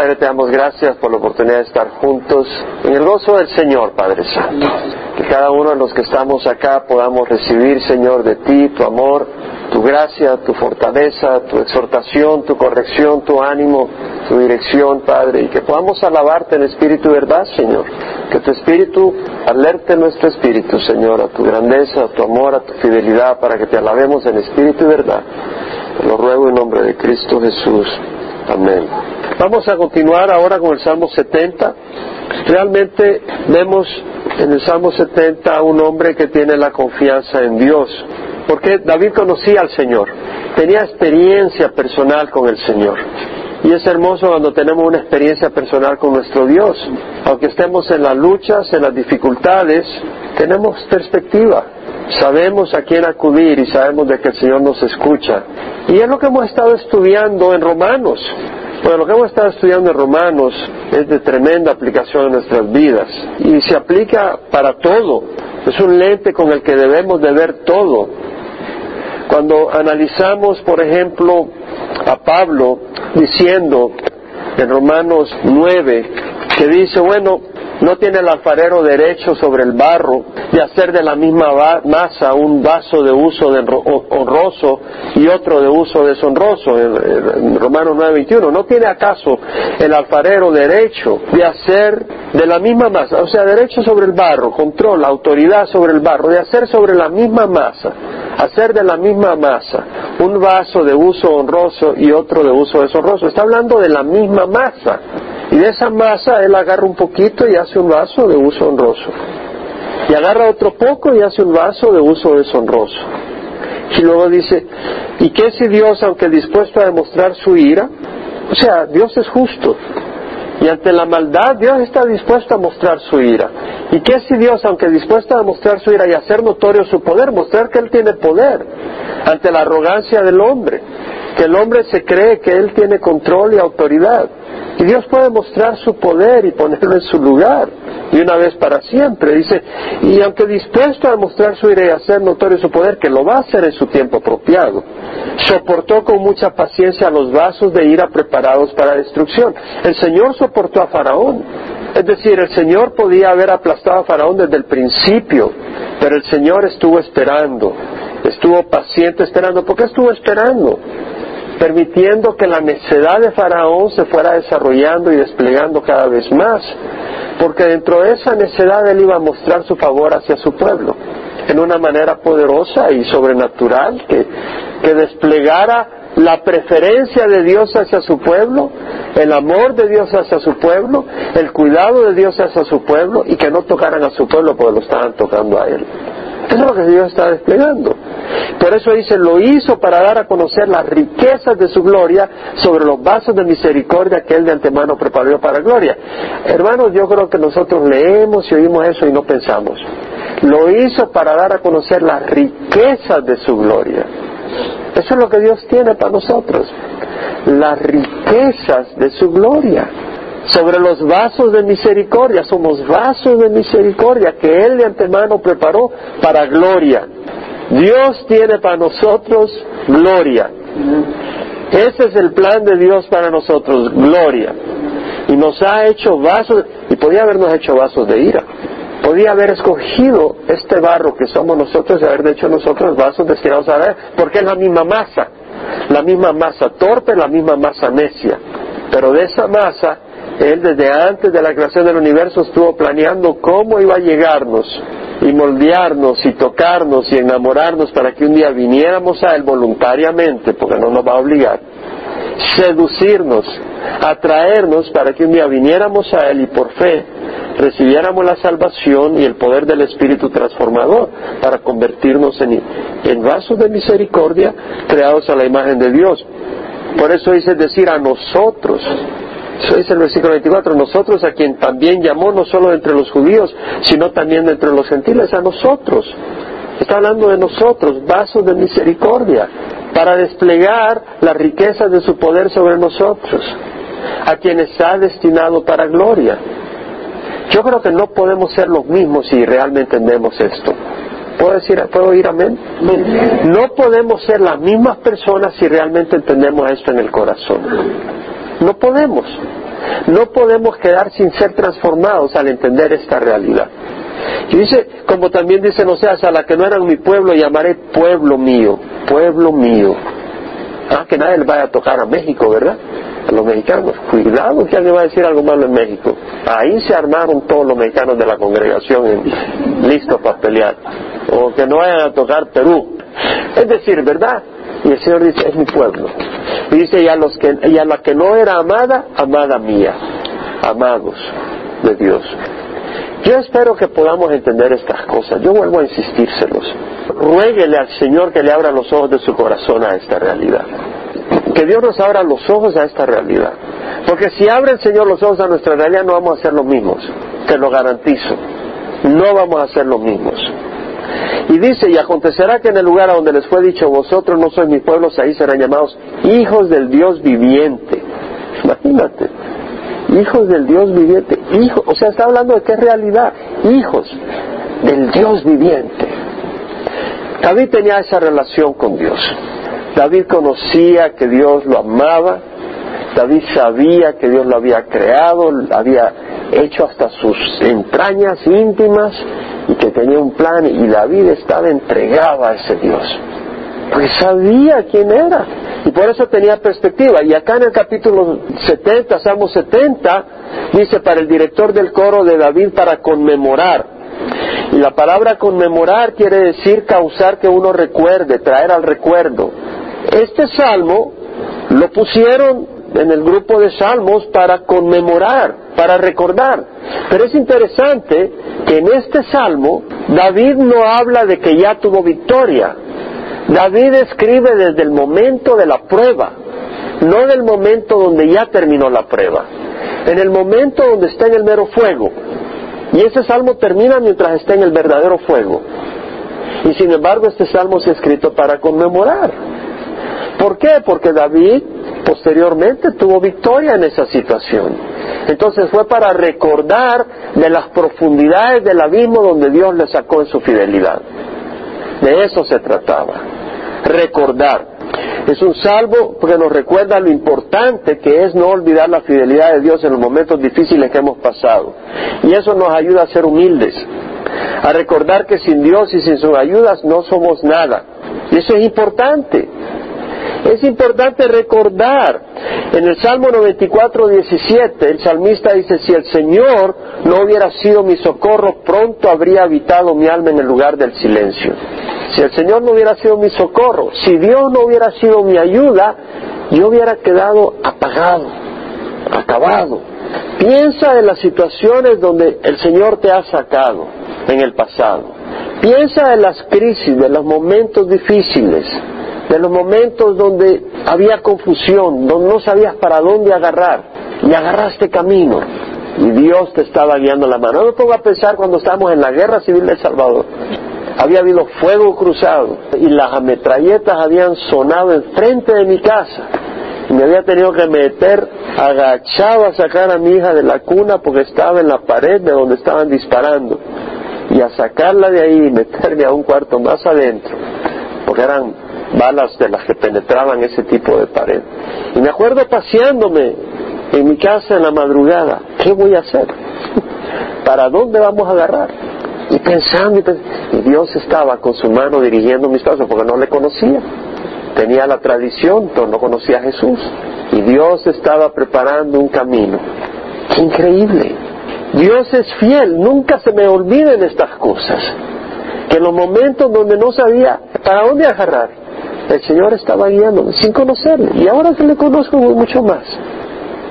Padre, te damos gracias por la oportunidad de estar juntos en el gozo del Señor, Padre Santo. Que cada uno de los que estamos acá podamos recibir, Señor, de ti tu amor, tu gracia, tu fortaleza, tu exhortación, tu corrección, tu ánimo, tu dirección, Padre, y que podamos alabarte en espíritu y verdad, Señor. Que tu espíritu alerte nuestro espíritu, Señor, a tu grandeza, a tu amor, a tu fidelidad, para que te alabemos en espíritu y verdad. Lo ruego en nombre de Cristo Jesús. Amén. Vamos a continuar ahora con el Salmo 70. Realmente vemos en el Salmo 70 a un hombre que tiene la confianza en Dios. Porque David conocía al Señor, tenía experiencia personal con el Señor. Y es hermoso cuando tenemos una experiencia personal con nuestro Dios. Aunque estemos en las luchas, en las dificultades, tenemos perspectiva. Sabemos a quién acudir y sabemos de que el Señor nos escucha. Y es lo que hemos estado estudiando en Romanos. Bueno, lo que hemos estado estudiando en Romanos es de tremenda aplicación en nuestras vidas y se aplica para todo. Es un lente con el que debemos de ver todo. Cuando analizamos, por ejemplo, a Pablo diciendo en Romanos 9 que dice, bueno, no tiene el alfarero derecho sobre el barro de hacer de la misma masa un vaso de uso honroso y otro de uso deshonroso. En Romanos 9:21, ¿no tiene acaso el alfarero derecho de hacer de la misma masa, o sea, derecho sobre el barro, control, autoridad sobre el barro, de hacer sobre la misma masa, hacer de la misma masa un vaso de uso honroso y otro de uso deshonroso? Está hablando de la misma masa. Y de esa masa él agarra un poquito y hace un vaso de uso honroso. Y agarra otro poco y hace un vaso de uso deshonroso. Y luego dice, ¿y qué si Dios, aunque dispuesto a demostrar su ira? O sea, Dios es justo. Y ante la maldad, Dios está dispuesto a mostrar su ira. ¿Y qué si Dios, aunque dispuesto a mostrar su ira y hacer notorio su poder, mostrar que Él tiene poder ante la arrogancia del hombre? Que el hombre se cree que Él tiene control y autoridad. Y Dios puede mostrar su poder y ponerlo en su lugar, y una vez para siempre. Dice, y aunque dispuesto a mostrar su ira y hacer notorio su poder, que lo va a hacer en su tiempo apropiado, soportó con mucha paciencia los vasos de ira preparados para destrucción. El Señor soportó a Faraón. Es decir, el Señor podía haber aplastado a Faraón desde el principio, pero el Señor estuvo esperando, estuvo paciente esperando. ¿Por qué estuvo esperando? Permitiendo que la necedad de Faraón se fuera desarrollando y desplegando cada vez más, porque dentro de esa necedad él iba a mostrar su favor hacia su pueblo, en una manera poderosa y sobrenatural, que, que desplegara la preferencia de Dios hacia su pueblo, el amor de Dios hacia su pueblo, el cuidado de Dios hacia su pueblo y que no tocaran a su pueblo porque lo estaban tocando a él. Es lo que Dios está desplegando. Por eso dice, lo hizo para dar a conocer las riquezas de su gloria sobre los vasos de misericordia que Él de antemano preparó para gloria. Hermanos, yo creo que nosotros leemos y oímos eso y no pensamos. Lo hizo para dar a conocer las riquezas de su gloria. Eso es lo que Dios tiene para nosotros. Las riquezas de su gloria sobre los vasos de misericordia. Somos vasos de misericordia que Él de antemano preparó para gloria. Dios tiene para nosotros gloria. Ese es el plan de Dios para nosotros, gloria. Y nos ha hecho vasos, y podía habernos hecho vasos de ira. Podía haber escogido este barro que somos nosotros y haber hecho nosotros vasos destinados a ver, porque es la misma masa, la misma masa torpe, la misma masa necia. Pero de esa masa él desde antes de la creación del universo estuvo planeando cómo iba a llegarnos y moldearnos y tocarnos y enamorarnos para que un día viniéramos a Él voluntariamente, porque no nos va a obligar, seducirnos, atraernos para que un día viniéramos a Él y por fe recibiéramos la salvación y el poder del Espíritu transformador para convertirnos en, en vasos de misericordia creados a la imagen de Dios. Por eso dice decir a nosotros, eso dice el versículo 24, nosotros a quien también llamó no solo entre los judíos, sino también entre los gentiles, a nosotros. Está hablando de nosotros, vasos de misericordia, para desplegar las riquezas de su poder sobre nosotros, a quienes ha destinado para gloria. Yo creo que no podemos ser los mismos si realmente entendemos esto. ¿Puedo, decir, ¿Puedo oír amén? No podemos ser las mismas personas si realmente entendemos esto en el corazón. No podemos. No podemos quedar sin ser transformados al entender esta realidad. Y dice, como también dice Oseas, a la que no eran mi pueblo llamaré pueblo mío, pueblo mío. Ah, que nadie le vaya a tocar a México, ¿verdad? A los mexicanos. Cuidado que alguien va a decir algo malo en México. Ahí se armaron todos los mexicanos de la congregación listos para pelear. O que no vayan a tocar Perú. Es decir, ¿verdad? Y el Señor dice, es mi pueblo. Y dice, y a, los que, y a la que no era amada, amada mía. Amados de Dios. Yo espero que podamos entender estas cosas. Yo vuelvo a insistírselos. Ruéguele al Señor que le abra los ojos de su corazón a esta realidad. Que Dios nos abra los ojos a esta realidad. Porque si abre el Señor los ojos a nuestra realidad, no vamos a ser los mismos. Te lo garantizo. No vamos a ser los mismos. Y dice, y acontecerá que en el lugar a donde les fue dicho, vosotros no sois mi pueblo, ahí serán llamados hijos del Dios viviente. Imagínate hijos del Dios viviente, hijos, o sea, está hablando de qué realidad, hijos del Dios viviente. David tenía esa relación con Dios. David conocía que Dios lo amaba, David sabía que Dios lo había creado, había hecho hasta sus entrañas íntimas y que tenía un plan y David estaba entregado a ese Dios. Pues sabía quién era y por eso tenía perspectiva. Y acá en el capítulo 70, Salmo 70, dice para el director del coro de David para conmemorar. Y la palabra conmemorar quiere decir causar que uno recuerde, traer al recuerdo. Este salmo lo pusieron en el grupo de salmos para conmemorar, para recordar. Pero es interesante que en este salmo David no habla de que ya tuvo victoria, David escribe desde el momento de la prueba, no del momento donde ya terminó la prueba, en el momento donde está en el mero fuego. Y ese salmo termina mientras está en el verdadero fuego. Y sin embargo este salmo se ha escrito para conmemorar. ¿Por qué? Porque David posteriormente tuvo victoria en esa situación. Entonces fue para recordar de las profundidades del abismo donde Dios le sacó en su fidelidad. De eso se trataba recordar. Es un salvo porque nos recuerda lo importante que es no olvidar la fidelidad de Dios en los momentos difíciles que hemos pasado. Y eso nos ayuda a ser humildes, a recordar que sin Dios y sin sus ayudas no somos nada. Y eso es importante. Es importante recordar. En el Salmo 94, 17, el salmista dice, si el Señor no hubiera sido mi socorro, pronto habría habitado mi alma en el lugar del silencio. Si el Señor no hubiera sido mi socorro, si Dios no hubiera sido mi ayuda, yo hubiera quedado apagado, acabado. Piensa en las situaciones donde el Señor te ha sacado en el pasado. Piensa en las crisis, de los momentos difíciles, de los momentos donde había confusión, donde no sabías para dónde agarrar y agarraste camino y Dios te estaba guiando la mano. No me pongo a pensar cuando estábamos en la guerra civil de El Salvador había habido fuego cruzado y las ametralletas habían sonado enfrente de mi casa. Y me había tenido que meter agachado a sacar a mi hija de la cuna porque estaba en la pared de donde estaban disparando. Y a sacarla de ahí y meterme a un cuarto más adentro, porque eran balas de las que penetraban ese tipo de pared. Y me acuerdo paseándome en mi casa en la madrugada, ¿qué voy a hacer? ¿Para dónde vamos a agarrar? y pensando, y, Dios estaba con su mano dirigiendo mis pasos porque no le conocía. Tenía la tradición, pero no conocía a Jesús. Y Dios estaba preparando un camino. ¡Qué increíble! Dios es fiel, nunca se me olviden estas cosas. Que en los momentos donde no sabía para dónde agarrar, el Señor estaba guiándome sin conocerle. Y ahora que le conozco mucho más.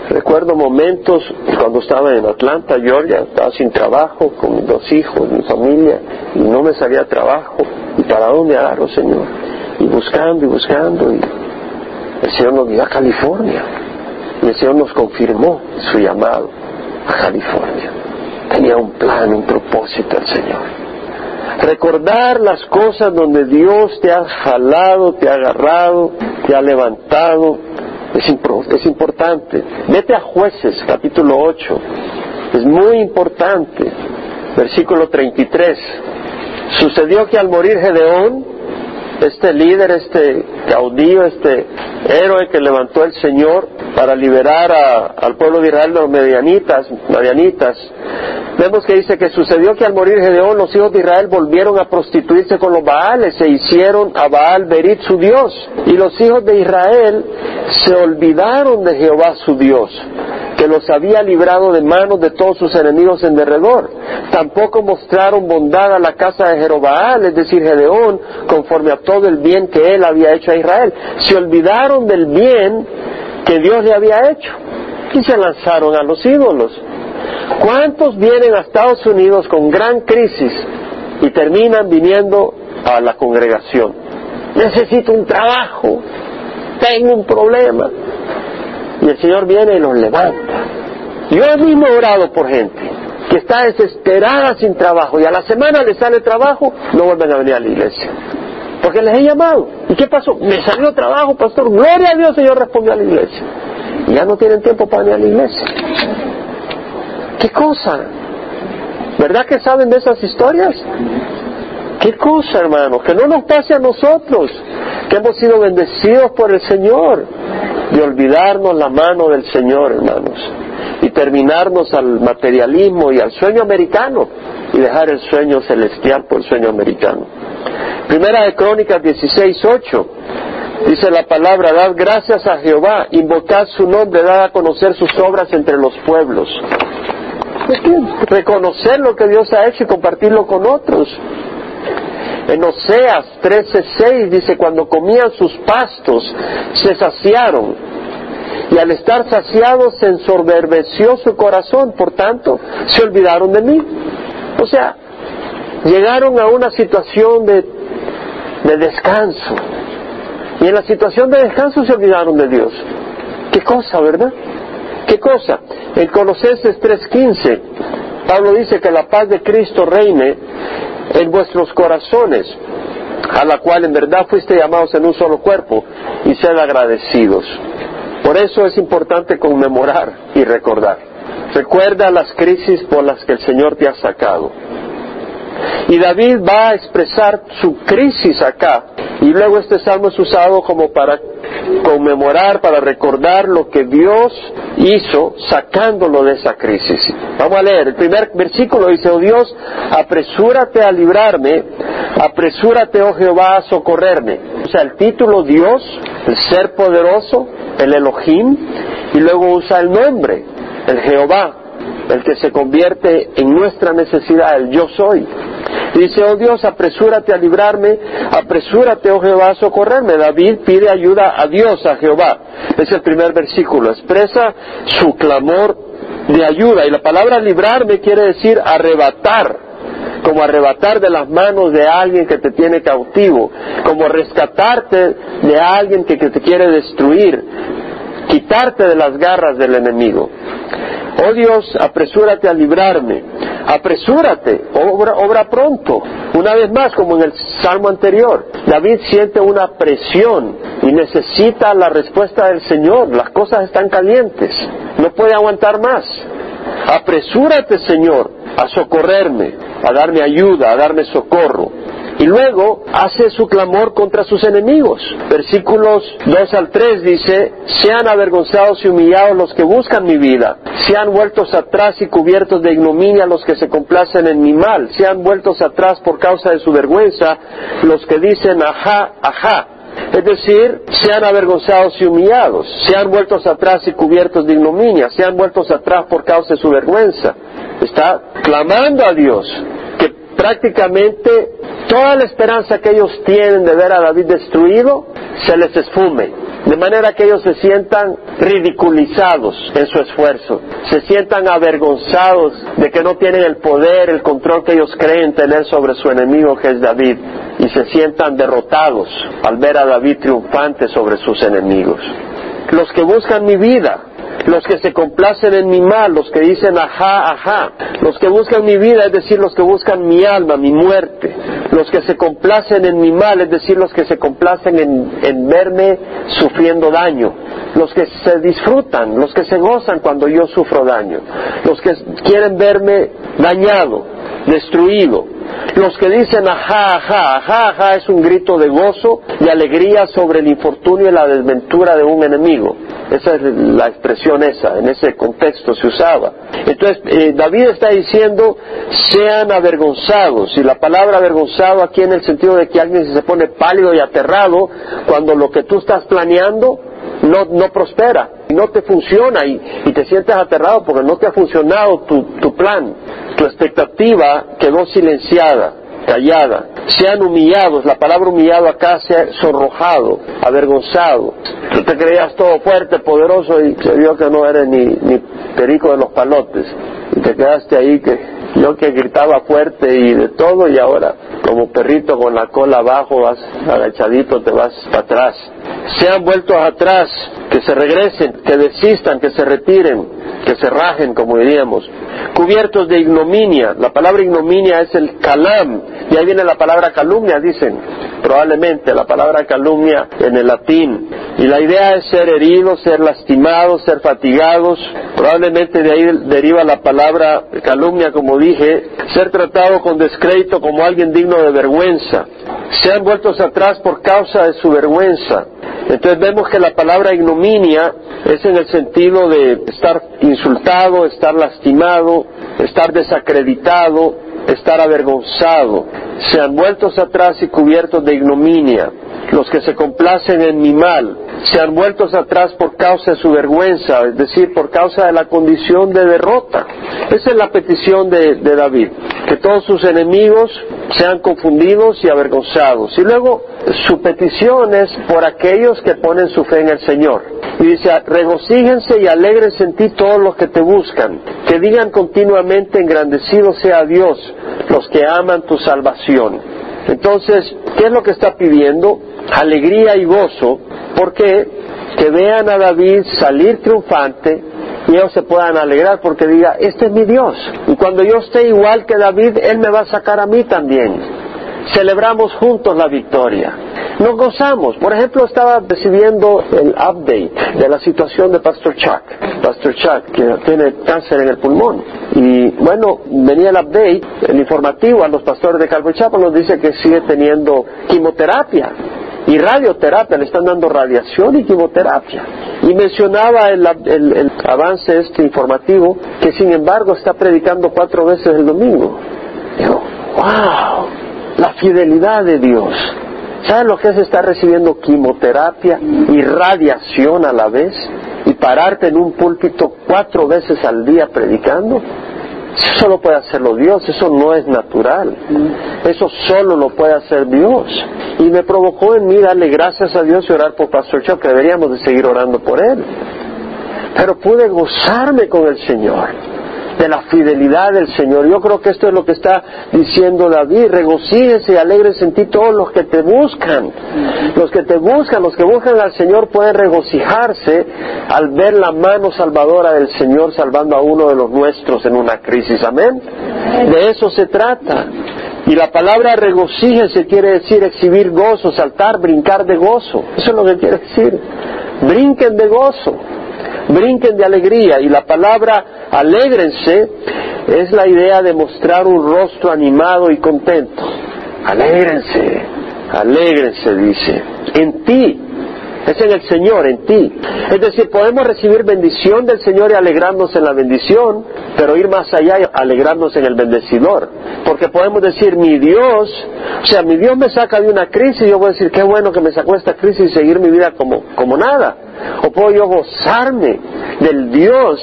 Recuerdo momentos cuando estaba en Atlanta, Georgia, estaba sin trabajo, con mis dos hijos, mi familia, y no me salía trabajo. ¿Y para dónde agarro, Señor? Y buscando y buscando, y el Señor nos dio a California. Y el Señor nos confirmó su llamado a California. Tenía un plan, un propósito el Señor. Recordar las cosas donde Dios te ha jalado, te ha agarrado, te ha levantado, es, importante. Vete a jueces, capítulo 8. Es muy importante. Versículo 33. Sucedió que al morir Gedeón, este líder, este caudillo, este héroe que levantó el Señor, para liberar al pueblo de Israel de los medianitas, medianitas, vemos que dice que sucedió que al morir Gedeón los hijos de Israel volvieron a prostituirse con los Baales, se hicieron a Baal Berit su Dios, y los hijos de Israel se olvidaron de Jehová su Dios que los había librado de manos de todos sus enemigos en derredor. Tampoco mostraron bondad a la casa de Jerobaal, es decir, Gedeón, conforme a todo el bien que él había hecho a Israel. Se olvidaron del bien que Dios le había hecho y se lanzaron a los ídolos. ¿Cuántos vienen a Estados Unidos con gran crisis y terminan viniendo a la congregación? Necesito un trabajo, tengo un problema. Y el Señor viene y los levanta. Yo mismo he orado por gente que está desesperada sin trabajo y a la semana le sale trabajo, no vuelven a venir a la iglesia. Porque les he llamado. ¿Y qué pasó? Me salió trabajo, pastor. Gloria a Dios, Señor respondió a la iglesia. Y ya no tienen tiempo para venir a la iglesia. ¿Qué cosa? ¿Verdad que saben de esas historias? ¿Qué cosa, hermanos? Que no nos pase a nosotros, que hemos sido bendecidos por el Señor, de olvidarnos la mano del Señor, hermanos, y terminarnos al materialismo y al sueño americano, y dejar el sueño celestial por el sueño americano. Primera de Crónicas 16.8 dice la palabra, dad gracias a Jehová, invocad su nombre, dad a conocer sus obras entre los pueblos. Reconocer lo que Dios ha hecho y compartirlo con otros. En Oseas 13:6 dice, cuando comían sus pastos, se saciaron. Y al estar saciados se ensorberbeció su corazón, por tanto, se olvidaron de mí. O sea, llegaron a una situación de, de descanso. Y en la situación de descanso se olvidaron de Dios. ¿Qué cosa, verdad? ¿Qué cosa? En Colosenses 3:15, Pablo dice que la paz de Cristo reine en vuestros corazones, a la cual en verdad fuiste llamados en un solo cuerpo, y sed agradecidos. Por eso es importante conmemorar y recordar. Recuerda las crisis por las que el Señor te ha sacado. Y David va a expresar su crisis acá. Y luego este salmo es usado como para conmemorar, para recordar lo que Dios hizo sacándolo de esa crisis. Vamos a leer. El primer versículo dice, oh Dios, apresúrate a librarme, apresúrate, oh Jehová, a socorrerme. O sea, el título Dios, el ser poderoso, el Elohim, y luego usa el nombre, el Jehová el que se convierte en nuestra necesidad, el yo soy. dice, oh Dios, apresúrate a librarme, apresúrate, oh Jehová, a socorrerme. David pide ayuda a Dios, a Jehová. Es el primer versículo, expresa su clamor de ayuda. Y la palabra librarme quiere decir arrebatar como arrebatar de las manos de alguien que te tiene cautivo, como rescatarte de alguien que, que, te quiere destruir, quitarte de las garras del enemigo. Oh Dios, apresúrate a librarme, apresúrate, obra, obra pronto. Una vez más, como en el salmo anterior, David siente una presión y necesita la respuesta del Señor. Las cosas están calientes, no puede aguantar más. Apresúrate, Señor, a socorrerme, a darme ayuda, a darme socorro y luego hace su clamor contra sus enemigos. Versículos 2 al 3 dice, sean avergonzados y humillados los que buscan mi vida, sean vueltos atrás y cubiertos de ignominia los que se complacen en mi mal, sean vueltos atrás por causa de su vergüenza los que dicen, ajá, ajá, es decir, sean avergonzados y humillados, sean vueltos atrás y cubiertos de ignominia, sean vueltos atrás por causa de su vergüenza. Está clamando a Dios que prácticamente toda la esperanza que ellos tienen de ver a David destruido se les esfume, de manera que ellos se sientan ridiculizados en su esfuerzo, se sientan avergonzados de que no tienen el poder, el control que ellos creen tener sobre su enemigo que es David, y se sientan derrotados al ver a David triunfante sobre sus enemigos. Los que buscan mi vida, los que se complacen en mi mal, los que dicen ajá, ajá, los que buscan mi vida, es decir, los que buscan mi alma, mi muerte, los que se complacen en mi mal, es decir, los que se complacen en, en verme sufriendo daño, los que se disfrutan, los que se gozan cuando yo sufro daño, los que quieren verme dañado, destruido, Los que dicen ajá, ajá, ajá, ajá es un grito de gozo y alegría sobre el infortunio y la desventura de un enemigo. Esa es la expresión esa, en ese contexto se usaba. Entonces, eh, David está diciendo, sean avergonzados. Y la palabra avergonzado aquí en el sentido de que alguien se pone pálido y aterrado cuando lo que tú estás planeando no, no prospera, no te funciona y, te sientes aterrado porque no te ha funcionado tu, tu plan, tu expectativa quedó silenciada callada, sean humillados, la palabra humillado acá se ha sonrojado, avergonzado. Tú te creías todo fuerte, poderoso y se vio que no eres ni, ni perico de los palotes. Y te quedaste ahí que yo que gritaba fuerte y de todo y ahora como perrito con la cola abajo vas agachadito, te vas para atrás. Sean vueltos atrás, que se regresen, que desistan, que se retiren, que se rajen, como diríamos. Cubiertos de ignominia, la palabra ignominia es el calam, y ahí viene la palabra calumnia, dicen, probablemente la palabra calumnia en el latín. Y la idea es ser heridos, ser lastimados, ser fatigados. Probablemente de ahí deriva la palabra calumnia, como dije, ser tratado con descrédito como alguien digno de vergüenza. Sean vueltos atrás por causa de su vergüenza. Entonces vemos que la palabra ignominia es en el sentido de estar insultado, estar lastimado, estar desacreditado, estar avergonzado. Sean vueltos atrás y cubiertos de ignominia los que se complacen en mi mal, sean vueltos atrás por causa de su vergüenza, es decir, por causa de la condición de derrota. Esa es la petición de, David, que todos sus enemigos sean confundidos y avergonzados. Y luego su petición es por aquellos que ponen su fe en el Señor. Y dice, regocíjense y alegrense en ti todos los que te buscan, que digan continuamente, engrandecido sea Dios, los que aman tu salvación. Entonces, ¿qué es lo que está pidiendo? Alegría y gozo, porque que vean a David salir triunfante y ellos se puedan alegrar porque diga, este es mi Dios. Y cuando yo esté igual que David, Él me va a sacar a mí también celebramos juntos la victoria. Nos gozamos. Por ejemplo, estaba recibiendo el update de la situación de Pastor Chuck. Pastor Chuck, que tiene cáncer en el pulmón. Y bueno, venía el update, el informativo a los pastores de Calvary Chapel nos dice que sigue teniendo quimioterapia y radioterapia, le están dando radiación y quimioterapia. Y mencionaba el, el, avance este informativo que sin embargo está predicando cuatro veces el domingo. Digo, wow, la fidelidad de Dios. ¿Sabes lo que es estar recibiendo quimioterapia y radiación a la vez? Y pararte en un púlpito cuatro veces al día predicando. Eso solo puede hacerlo Dios, eso no es natural. Eso solo lo puede hacer Dios. Y me provocó en mí darle gracias a Dios y orar por Pastor Chuck, que deberíamos de seguir orando por él. Pero pude gozarme con el Señor de la fidelidad del Señor. Yo creo que esto es lo que está diciendo David. Regocíjense y alegres en ti todos los que te buscan. Los que te buscan, los que buscan al Señor pueden regocijarse al ver la mano salvadora del Señor salvando a uno de los nuestros en una crisis. Amén. De eso se trata. Y la palabra regocíjense quiere decir exhibir gozo, saltar, brincar de gozo. Eso es lo que quiere decir. Brinquen de gozo brinquen de alegría. Y la palabra alégrense es la idea de mostrar un rostro animado y contento. Alégrense, alégrense, dice. En ti, es en el Señor, en ti. Es decir, podemos recibir bendición del Señor y alegrarnos en la bendición, pero ir más allá y alegrarnos en el bendecidor. Porque podemos decir, mi Dios, o sea, mi Dios me saca de una crisis, y yo voy a decir, qué bueno que me sacó esta crisis y seguir mi vida como, como nada. O puedo yo gozarme del Dios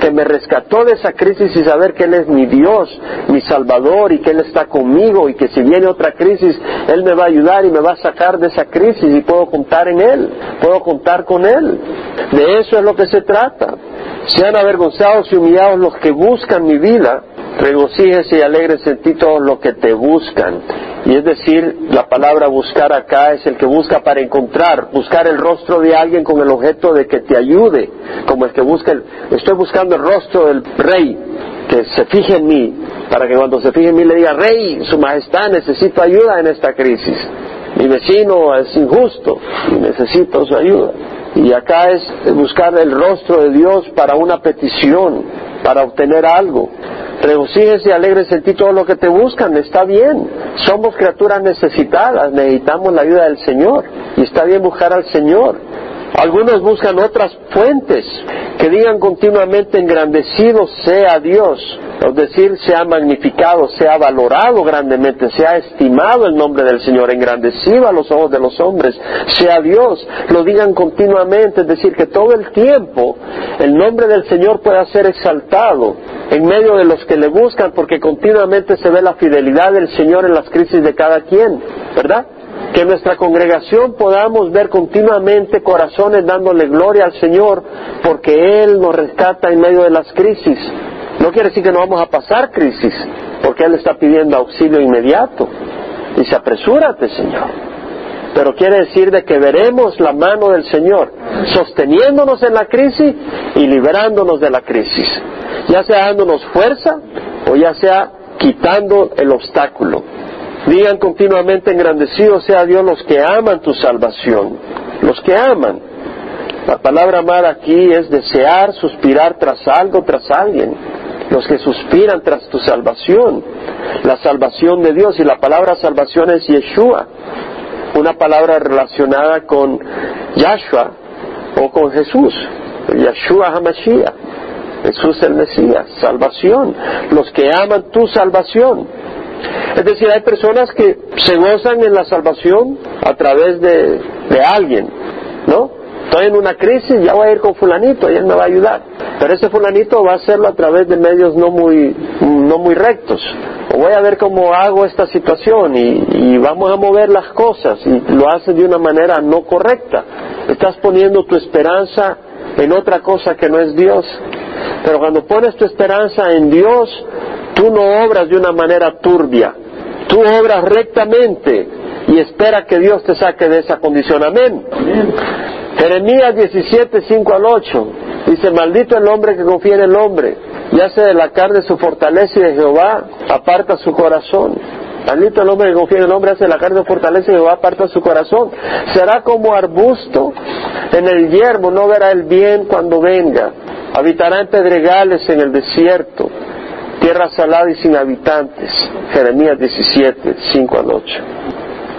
que me rescató de esa crisis y saber que Él es mi Dios, mi Salvador y que Él está conmigo y que si viene otra crisis, Él me va a ayudar y me va a sacar de esa crisis y puedo contar en Él, puedo contar con Él. De eso es lo que se trata. Sean avergonzados y humillados los que buscan mi vida, regocíjense y alegrense en ti todos los que te buscan. Y es decir, la palabra buscar acá es el que busca para encontrar, buscar el rostro de alguien con el objeto de que te ayude, como el que busca, estoy buscando el rostro del rey, que se fije en mí, para que cuando se fije en mí le diga, rey, su majestad, necesito ayuda en esta crisis. Mi vecino es injusto y necesito su ayuda. Y acá es buscar el rostro de Dios para una petición, para obtener algo. Regocíjense y alegres en ti todo lo que te buscan, está bien. Somos criaturas necesitadas, necesitamos la ayuda del Señor. Y está bien buscar al Señor. Algunos buscan otras fuentes que digan continuamente engrandecido sea Dios, es decir, sea magnificado, sea valorado grandemente, sea estimado el nombre del Señor, engrandecido a los ojos de los hombres, sea Dios, lo digan continuamente, es decir, que todo el tiempo el nombre del Señor pueda ser exaltado en medio de los que le buscan, porque continuamente se ve la fidelidad del Señor en las crisis de cada quien, ¿verdad? Que en nuestra congregación podamos ver continuamente corazones dándole gloria al Señor porque Él nos rescata en medio de las crisis. No quiere decir que no vamos a pasar crisis, porque Él está pidiendo auxilio inmediato. Dice, apresúrate, Señor. Pero quiere decir de que veremos la mano del Señor sosteniéndonos en la crisis y liberándonos de la crisis. Ya sea dándonos fuerza o ya sea quitando el obstáculo. Digan continuamente engrandecido sea Dios los que aman tu salvación, los que aman. La palabra amar aquí es desear, suspirar tras algo, tras alguien. Los que suspiran tras tu salvación, la salvación de Dios. Y la palabra salvación es Yeshua, una palabra relacionada con Yahshua o con Jesús, Yeshua Hamashiach. Jesús el Mesías, salvación, los que aman tu salvación. Es decir, hay personas que se gozan en la salvación a través de, alguien, ¿no? Estoy en una crisis, ya voy a ir con fulanito y él me va a ayudar. Pero ese fulanito va a hacerlo a través de medios no muy, no muy rectos. O voy a ver cómo hago esta situación y, y vamos a mover las cosas y lo hace de una manera no correcta. Estás poniendo tu esperanza en otra cosa que no es Dios. Pero cuando pones tu esperanza en Dios, Tú no obras de una manera turbia, tú obras rectamente y espera que Dios te saque de esa condición. Amén. Jeremías 17, 5 al 8 dice, maldito el hombre que confía en el hombre, y hace de la carne su fortaleza y de Jehová aparta su corazón. Maldito el hombre que confía en el hombre, hace la carne su fortaleza y Jehová aparta su corazón. Será como arbusto en el yermo, no verá el bien cuando venga. Habitará en pedregales en el desierto tierra salada y sin habitantes. Jeremías 17, 5 al 8.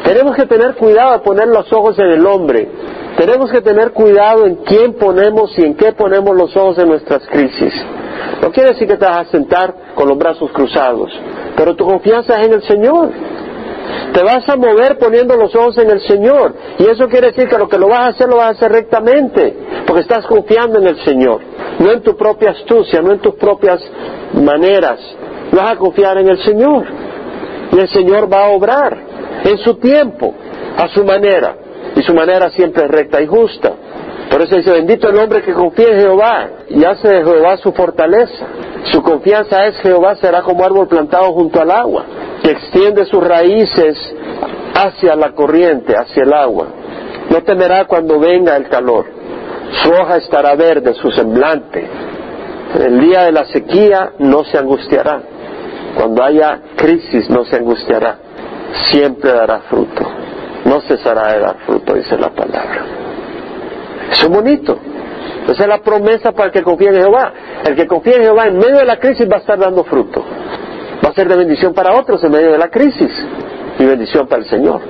Tenemos que tener cuidado de poner los ojos en el hombre. Tenemos que tener cuidado en quién ponemos y en qué ponemos los ojos en nuestras crisis. No quiere decir que te vas a sentar con los brazos cruzados, pero tu confianza es en el Señor. Te vas a mover poniendo los ojos en el Señor. Y eso quiere decir que lo que lo vas a hacer lo vas a hacer rectamente, porque estás confiando en el Señor, no en tu propia astucia, no en tus propias maneras. Vas a confiar en el Señor. Y el Señor va a obrar en su tiempo, a su manera. Y su manera siempre es recta y justa. Por eso dice, bendito el hombre que confía en Jehová y hace de Jehová su fortaleza. Su confianza es Jehová será como árbol plantado junto al agua, que extiende sus raíces hacia la corriente, hacia el agua. No temerá cuando venga el calor. Su hoja estará verde, su semblante. En el día de la sequía no se angustiará. Cuando haya crisis no se angustiará. Siempre dará fruto. No cesará de dar fruto, dice la palabra. Eso es bonito. Esa es la promesa para el que confía en Jehová. El que confía en Jehová en medio de la crisis va a estar dando fruto. Va a ser de bendición para otros en medio de la crisis y bendición para el Señor.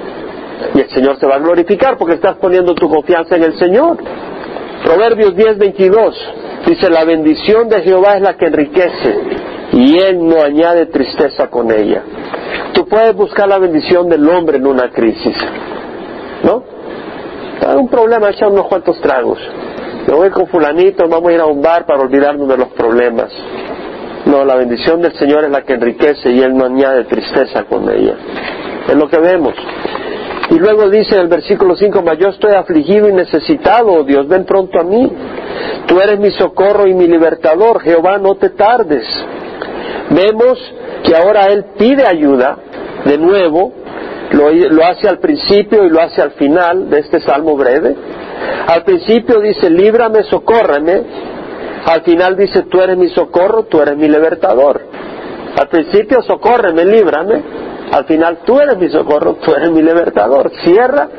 Y el Señor se va a glorificar porque estás poniendo tu confianza en el Señor. Proverbios 10, 22 dice, la bendición de Jehová es la que enriquece y Él no añade tristeza con ella. Tú puedes buscar la bendición del hombre en una crisis, ¿no? Hay un problema, echa unos cuantos tragos. Me voy con fulanito, vamos a ir a un bar para olvidarnos de los problemas. No, la bendición del Señor es la que enriquece y Él no añade tristeza con ella. Es lo que vemos. Y luego dice en el versículo 5, mas yo estoy afligido y necesitado, oh Dios, ven pronto a mí. Tú eres mi socorro y mi libertador, Jehová, no te tardes. Vemos que ahora Él pide ayuda, de nuevo, lo, lo hace al principio y lo hace al final de este salmo breve. Al principio dice, líbrame, socórrame. Al final dice, tú eres mi socorro, tú eres mi libertador. Al principio, socórreme, líbrame. Al final, tú eres mi socorro, tú eres mi libertador. Cierra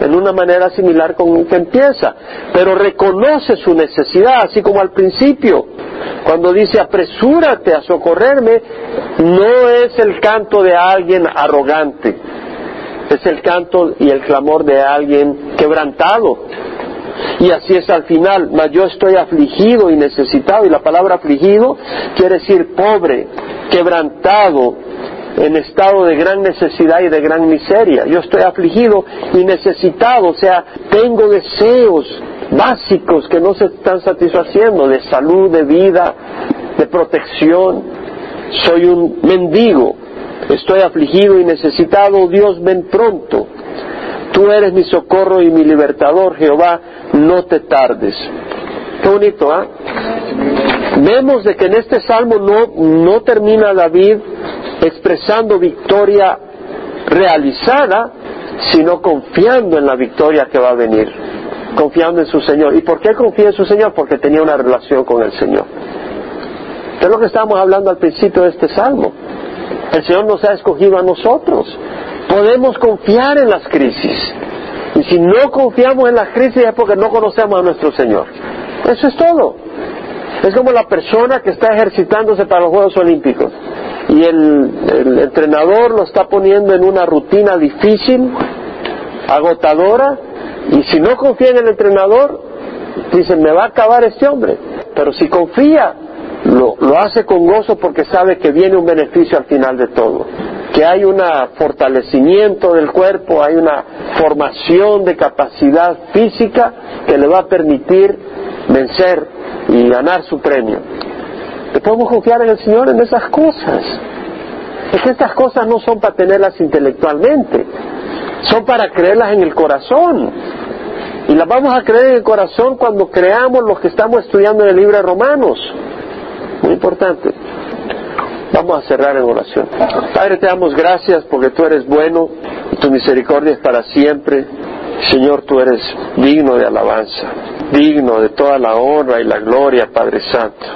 en una manera similar con que empieza, pero reconoce su necesidad, así como al principio. Cuando dice apresúrate a socorrerme, no es el canto de alguien arrogante, es el canto y el clamor de alguien quebrantado. Y así es al final, mas yo estoy afligido y necesitado, y la palabra afligido quiere decir pobre, quebrantado, en estado de gran necesidad y de gran miseria. Yo estoy afligido y necesitado, o sea, tengo deseos básicos que no se están satisfaciendo, de salud, de vida, de protección. Soy un mendigo, estoy afligido y necesitado, Dios ven pronto. Tú eres mi socorro y mi libertador, Jehová, no te tardes. Qué bonito, ¿ah? Vemos de que en este salmo no, no termina David expresando victoria realizada, sino confiando en la victoria que va a venir, confiando en su Señor. ¿Y por qué confía en su Señor? Porque tenía una relación con el Señor. Es lo que estábamos hablando al principio de este salmo. El Señor nos ha escogido a nosotros. Podemos confiar en las crisis. Y si no confiamos en las crisis es porque no conocemos a nuestro Señor. Eso es todo. Es como la persona que está ejercitándose para los Juegos Olímpicos y el, entrenador lo está poniendo en una rutina difícil, agotadora, y si no confía en el entrenador, dice, me va a acabar este hombre. Pero si confía, lo, lo hace con gozo porque sabe que viene un beneficio al final de todo, que hay un fortalecimiento del cuerpo, hay una formación de capacidad física que le va a permitir vencer y ganar su premio. Podemos confiar en el Señor en esas cosas. Es que estas cosas no son para tenerlas intelectualmente, son para creerlas en el corazón. Y las vamos a creer en el corazón cuando creamos lo que estamos estudiando en el libro de Romanos. Muy importante. Vamos a cerrar en oración. Padre, te damos gracias porque tú eres bueno tu misericordia es para siempre. Señor, tú eres digno de alabanza, digno de toda la honra y la gloria, Padre Santo.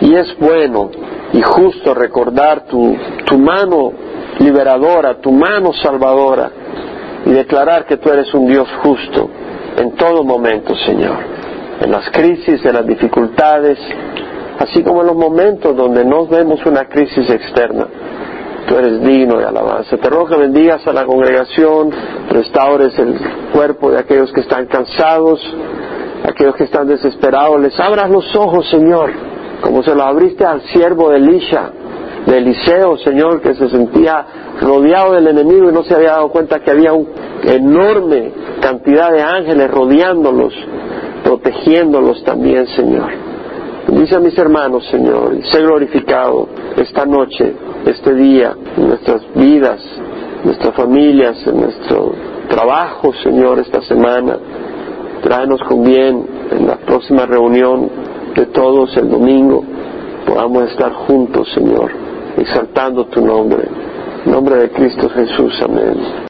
Y es bueno y justo recordar tu, tu mano liberadora, tu mano salvadora y declarar que tú eres un Dios justo en todo momento, Señor. En las crisis, en las dificultades, así como en los momentos donde no vemos una crisis externa. Tú eres digno de alabanza. Te ruego que bendigas a la congregación, restaures el cuerpo de aquellos que están cansados, aquellos que están desesperados. Les abras los ojos, Señor como se lo abriste al siervo de Elisha, de Eliseo, Señor, que se sentía rodeado del enemigo y no se había dado cuenta que había una enorme cantidad de ángeles rodeándolos, protegiéndolos también, Señor. Dice a mis hermanos, Señor, sé glorificado esta noche, este día, en nuestras vidas, en nuestras familias, en nuestro trabajo, Señor, esta semana. Tráenos con bien en la próxima reunión de todos el domingo podamos estar juntos, Señor, exaltando tu nombre. En nombre de Cristo Jesús, amén.